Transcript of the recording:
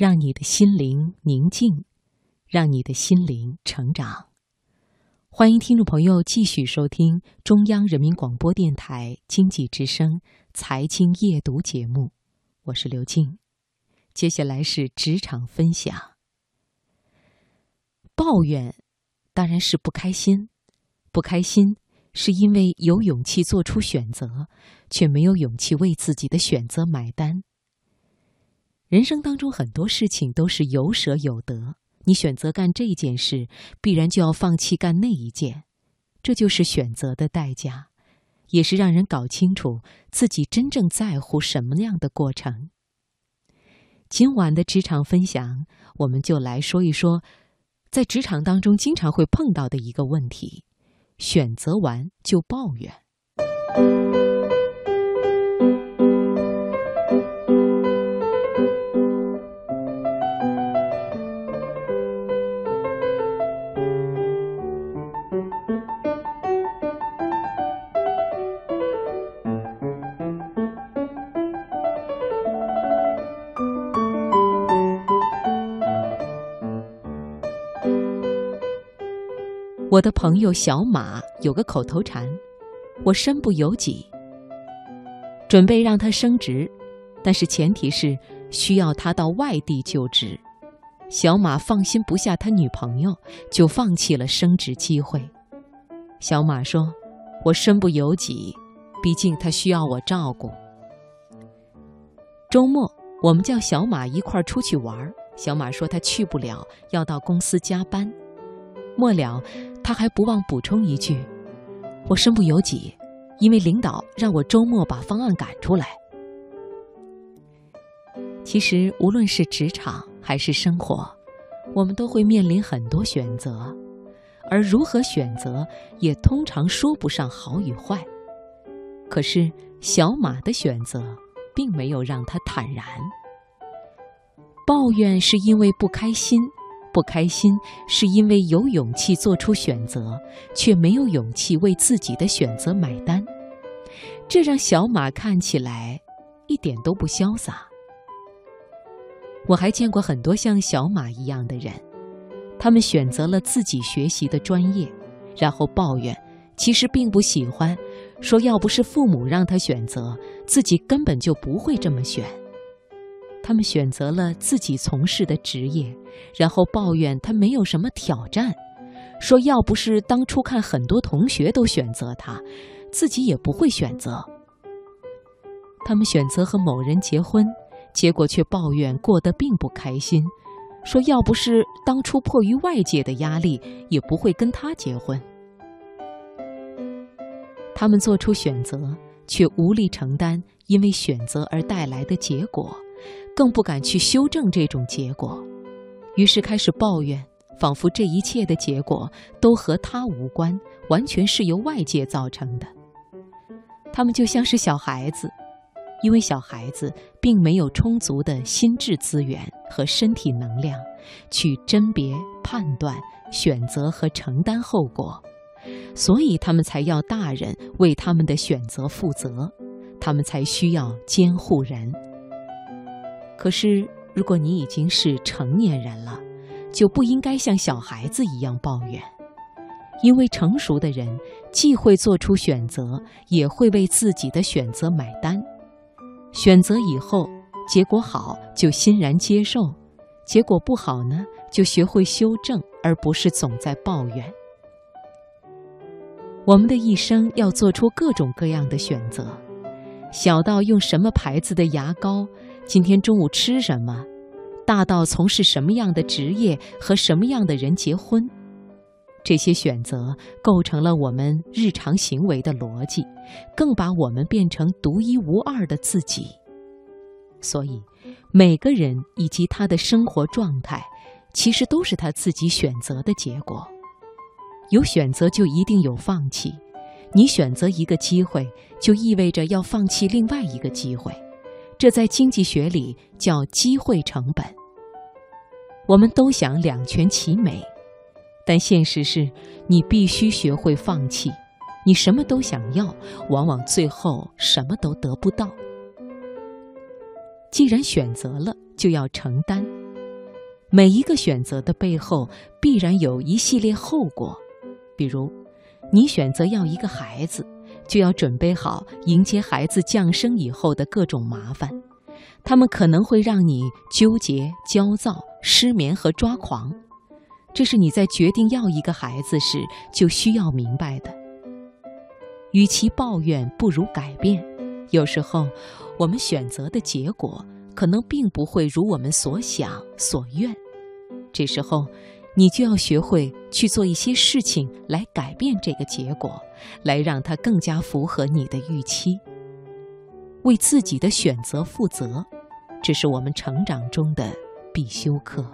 让你的心灵宁静，让你的心灵成长。欢迎听众朋友继续收听中央人民广播电台经济之声财经夜读节目，我是刘静。接下来是职场分享。抱怨当然是不开心，不开心是因为有勇气做出选择，却没有勇气为自己的选择买单。人生当中很多事情都是有舍有得，你选择干这件事，必然就要放弃干那一件，这就是选择的代价，也是让人搞清楚自己真正在乎什么样的过程。今晚的职场分享，我们就来说一说，在职场当中经常会碰到的一个问题：选择完就抱怨。我的朋友小马有个口头禅：“我身不由己。”准备让他升职，但是前提是需要他到外地就职。小马放心不下他女朋友，就放弃了升职机会。小马说：“我身不由己，毕竟他需要我照顾。”周末我们叫小马一块儿出去玩儿，小马说他去不了，要到公司加班。末了。他还不忘补充一句：“我身不由己，因为领导让我周末把方案赶出来。”其实，无论是职场还是生活，我们都会面临很多选择，而如何选择，也通常说不上好与坏。可是，小马的选择并没有让他坦然。抱怨是因为不开心。不开心是因为有勇气做出选择，却没有勇气为自己的选择买单，这让小马看起来一点都不潇洒。我还见过很多像小马一样的人，他们选择了自己学习的专业，然后抱怨，其实并不喜欢，说要不是父母让他选择，自己根本就不会这么选。他们选择了自己从事的职业，然后抱怨他没有什么挑战，说要不是当初看很多同学都选择他，自己也不会选择。他们选择和某人结婚，结果却抱怨过得并不开心，说要不是当初迫于外界的压力，也不会跟他结婚。他们做出选择，却无力承担因为选择而带来的结果。更不敢去修正这种结果，于是开始抱怨，仿佛这一切的结果都和他无关，完全是由外界造成的。他们就像是小孩子，因为小孩子并没有充足的心智资源和身体能量，去甄别、判断、选择和承担后果，所以他们才要大人为他们的选择负责，他们才需要监护人。可是，如果你已经是成年人了，就不应该像小孩子一样抱怨，因为成熟的人既会做出选择，也会为自己的选择买单。选择以后，结果好就欣然接受，结果不好呢，就学会修正，而不是总在抱怨。我们的一生要做出各种各样的选择，小到用什么牌子的牙膏。今天中午吃什么？大到从事什么样的职业和什么样的人结婚，这些选择构成了我们日常行为的逻辑，更把我们变成独一无二的自己。所以，每个人以及他的生活状态，其实都是他自己选择的结果。有选择就一定有放弃，你选择一个机会，就意味着要放弃另外一个机会。这在经济学里叫机会成本。我们都想两全其美，但现实是你必须学会放弃。你什么都想要，往往最后什么都得不到。既然选择了，就要承担，每一个选择的背后必然有一系列后果，比如，你选择要一个孩子，就要准备好迎接孩子降生以后的各种麻烦，他们可能会让你纠结、焦躁、失眠和抓狂，这是你在决定要一个孩子时就需要明白的。与其抱怨，不如改变。有时候，我们选择的结果可能并不会如我们所想所愿，这时候，你就要学会去做一些事情来改变这个结果，来让它更加符合你的预期。为自己的选择负责，这是我们成长中的必修课。